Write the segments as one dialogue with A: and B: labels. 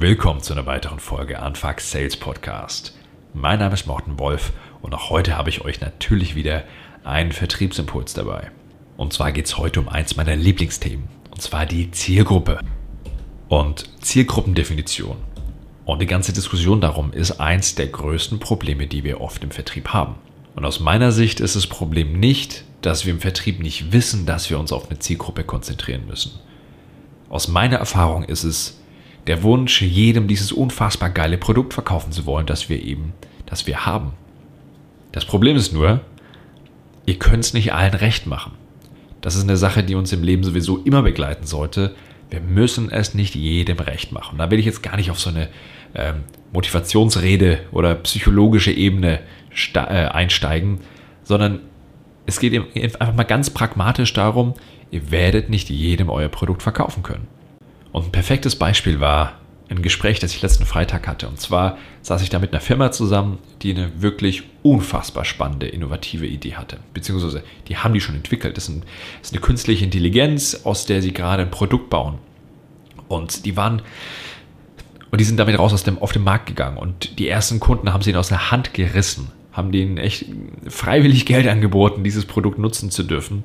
A: Willkommen zu einer weiteren Folge Anfuck Sales Podcast. Mein Name ist Morten Wolf und auch heute habe ich euch natürlich wieder einen Vertriebsimpuls dabei. Und zwar geht es heute um eins meiner Lieblingsthemen, und zwar die Zielgruppe und Zielgruppendefinition. Und die ganze Diskussion darum ist eins der größten Probleme, die wir oft im Vertrieb haben. Und aus meiner Sicht ist das Problem nicht, dass wir im Vertrieb nicht wissen, dass wir uns auf eine Zielgruppe konzentrieren müssen. Aus meiner Erfahrung ist es der Wunsch, jedem dieses unfassbar geile Produkt verkaufen zu wollen, das wir eben, das wir haben. Das Problem ist nur, ihr könnt es nicht allen recht machen. Das ist eine Sache, die uns im Leben sowieso immer begleiten sollte. Wir müssen es nicht jedem recht machen. Da will ich jetzt gar nicht auf so eine ähm, Motivationsrede oder psychologische Ebene äh, einsteigen, sondern es geht einfach mal ganz pragmatisch darum, ihr werdet nicht jedem euer Produkt verkaufen können. Und ein perfektes Beispiel war ein Gespräch, das ich letzten Freitag hatte. Und zwar saß ich da mit einer Firma zusammen, die eine wirklich unfassbar spannende, innovative Idee hatte. Beziehungsweise, die haben die schon entwickelt. Das ist, eine künstliche Intelligenz, aus der sie gerade ein Produkt bauen. Und die waren, und die sind damit raus aus dem, auf den Markt gegangen. Und die ersten Kunden haben sie ihnen aus der Hand gerissen, haben denen echt freiwillig Geld angeboten, dieses Produkt nutzen zu dürfen.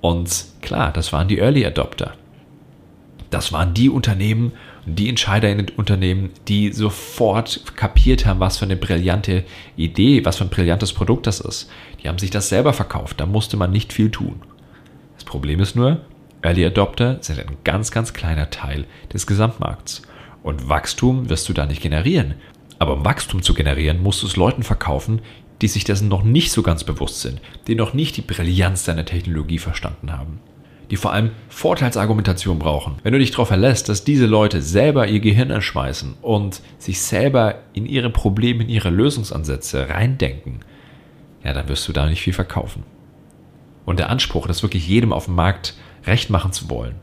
A: Und klar, das waren die Early Adopter. Das waren die Unternehmen, die Entscheider in den Unternehmen, die sofort kapiert haben, was für eine brillante Idee, was für ein brillantes Produkt das ist. Die haben sich das selber verkauft, da musste man nicht viel tun. Das Problem ist nur, Early Adopter sind ein ganz, ganz kleiner Teil des Gesamtmarkts. Und Wachstum wirst du da nicht generieren. Aber um Wachstum zu generieren, musst du es Leuten verkaufen, die sich dessen noch nicht so ganz bewusst sind, die noch nicht die Brillanz deiner Technologie verstanden haben die vor allem Vorteilsargumentation brauchen. Wenn du dich darauf verlässt, dass diese Leute selber ihr Gehirn erschmeißen und sich selber in ihre Probleme, in ihre Lösungsansätze reindenken, ja, dann wirst du da nicht viel verkaufen. Und der Anspruch, das wirklich jedem auf dem Markt recht machen zu wollen,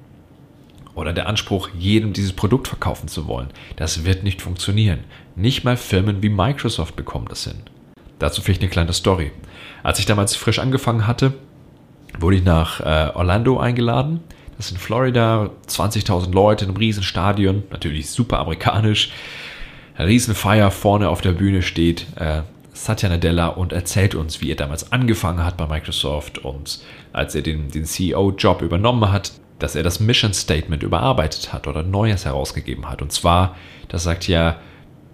A: oder der Anspruch, jedem dieses Produkt verkaufen zu wollen, das wird nicht funktionieren. Nicht mal Firmen wie Microsoft bekommen das hin. Dazu vielleicht eine kleine Story. Als ich damals frisch angefangen hatte, wurde ich nach äh, Orlando eingeladen. Das ist in Florida, 20.000 Leute in einem riesen Stadion, natürlich super amerikanisch. Riesenfeier vorne auf der Bühne steht äh, Satya Nadella und erzählt uns, wie er damals angefangen hat bei Microsoft und als er den, den CEO-Job übernommen hat, dass er das Mission Statement überarbeitet hat oder Neues herausgegeben hat. Und zwar, das sagt ja,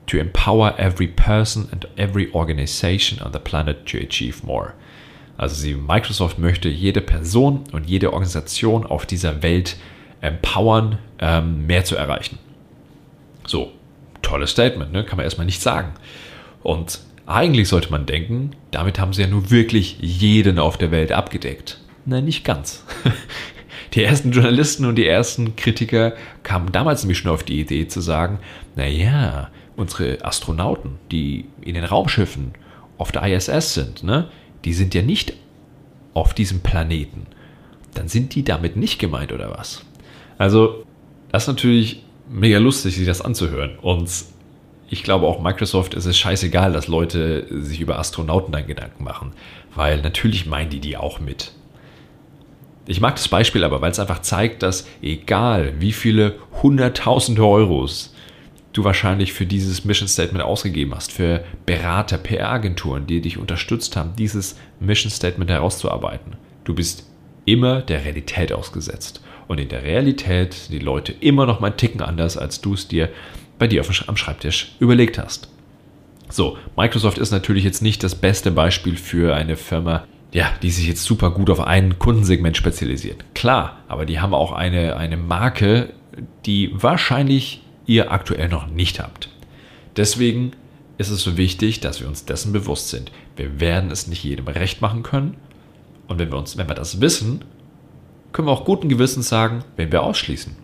A: to empower every person and every organization on the planet to achieve more. Also sie, Microsoft möchte jede Person und jede Organisation auf dieser Welt empowern, ähm, mehr zu erreichen. So, tolles Statement, ne? kann man erstmal nicht sagen. Und eigentlich sollte man denken, damit haben sie ja nur wirklich jeden auf der Welt abgedeckt. Nein, nicht ganz. Die ersten Journalisten und die ersten Kritiker kamen damals nämlich schon auf die Idee zu sagen, naja, unsere Astronauten, die in den Raumschiffen auf der ISS sind, ne, die sind ja nicht auf diesem Planeten. Dann sind die damit nicht gemeint oder was? Also, das ist natürlich mega lustig, sich das anzuhören. Und ich glaube auch Microsoft ist es scheißegal, dass Leute sich über Astronauten dann Gedanken machen, weil natürlich meinen die die auch mit. Ich mag das Beispiel aber, weil es einfach zeigt, dass egal wie viele hunderttausende Euros du wahrscheinlich für dieses Mission Statement ausgegeben hast, für Berater, PR-Agenturen, die dich unterstützt haben, dieses Mission Statement herauszuarbeiten. Du bist immer der Realität ausgesetzt. Und in der Realität sind die Leute immer noch mal einen Ticken anders, als du es dir bei dir am Schreibtisch überlegt hast. So, Microsoft ist natürlich jetzt nicht das beste Beispiel für eine Firma, ja, die sich jetzt super gut auf ein Kundensegment spezialisiert. Klar, aber die haben auch eine, eine Marke, die wahrscheinlich ihr aktuell noch nicht habt. Deswegen ist es so wichtig, dass wir uns dessen bewusst sind. Wir werden es nicht jedem recht machen können. Und wenn wir, uns, wenn wir das wissen, können wir auch guten Gewissens sagen, wenn wir ausschließen.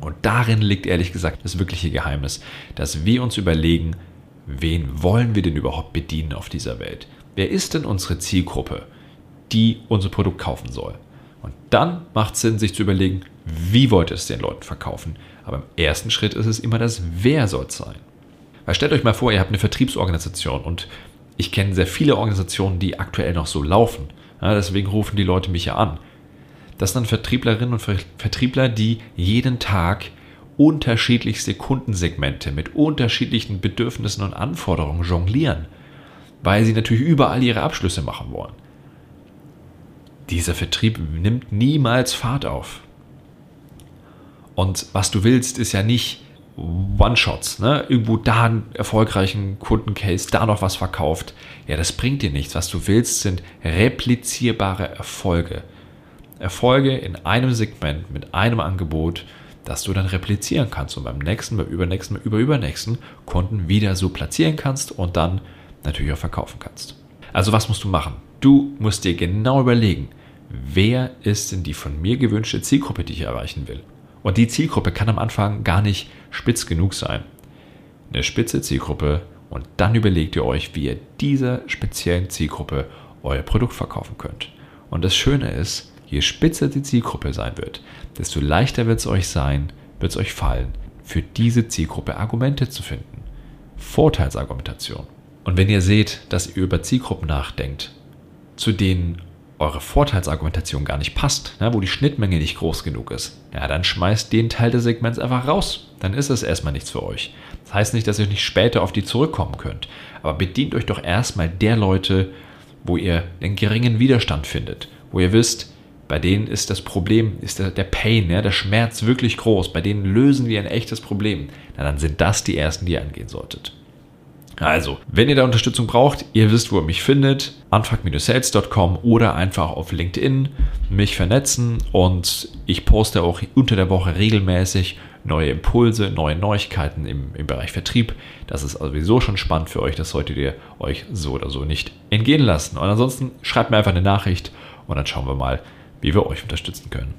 A: Und darin liegt ehrlich gesagt das wirkliche Geheimnis, dass wir uns überlegen, wen wollen wir denn überhaupt bedienen auf dieser Welt? Wer ist denn unsere Zielgruppe, die unser Produkt kaufen soll? Und dann macht es Sinn, sich zu überlegen, wie wollt ihr es den Leuten verkaufen? Aber im ersten Schritt ist es immer das Wer soll es sein. Weil stellt euch mal vor, ihr habt eine Vertriebsorganisation und ich kenne sehr viele Organisationen, die aktuell noch so laufen. Ja, deswegen rufen die Leute mich ja an. Das sind dann Vertrieblerinnen und Vertriebler, die jeden Tag unterschiedlichste Kundensegmente mit unterschiedlichen Bedürfnissen und Anforderungen jonglieren, weil sie natürlich überall ihre Abschlüsse machen wollen. Dieser Vertrieb nimmt niemals Fahrt auf. Und was du willst, ist ja nicht One-Shots, ne? irgendwo da einen erfolgreichen Kundencase, da noch was verkauft. Ja, das bringt dir nichts. Was du willst, sind replizierbare Erfolge. Erfolge in einem Segment mit einem Angebot, das du dann replizieren kannst und beim nächsten, beim übernächsten, beim überübernächsten Kunden wieder so platzieren kannst und dann natürlich auch verkaufen kannst. Also was musst du machen? Du musst dir genau überlegen, wer ist denn die von mir gewünschte Zielgruppe, die ich erreichen will. Und die Zielgruppe kann am Anfang gar nicht spitz genug sein. Eine spitze Zielgruppe und dann überlegt ihr euch, wie ihr dieser speziellen Zielgruppe euer Produkt verkaufen könnt. Und das Schöne ist, je spitzer die Zielgruppe sein wird, desto leichter wird es euch sein, wird es euch fallen, für diese Zielgruppe Argumente zu finden. Vorteilsargumentation. Und wenn ihr seht, dass ihr über Zielgruppen nachdenkt, zu denen eure Vorteilsargumentation gar nicht passt, ne, wo die Schnittmenge nicht groß genug ist, ja, dann schmeißt den Teil des Segments einfach raus. Dann ist es erstmal nichts für euch. Das heißt nicht, dass ihr nicht später auf die zurückkommen könnt. Aber bedient euch doch erstmal der Leute, wo ihr den geringen Widerstand findet, wo ihr wisst, bei denen ist das Problem, ist der, der Pain, ja, der Schmerz wirklich groß, bei denen lösen wir ein echtes Problem. Na, dann sind das die ersten, die ihr angehen solltet. Also, wenn ihr da Unterstützung braucht, ihr wisst, wo ihr mich findet, anfuck-sales.com oder einfach auf LinkedIn mich vernetzen und ich poste auch unter der Woche regelmäßig neue Impulse, neue Neuigkeiten im, im Bereich Vertrieb. Das ist sowieso schon spannend für euch, das solltet ihr euch so oder so nicht entgehen lassen. Und ansonsten schreibt mir einfach eine Nachricht und dann schauen wir mal, wie wir euch unterstützen können.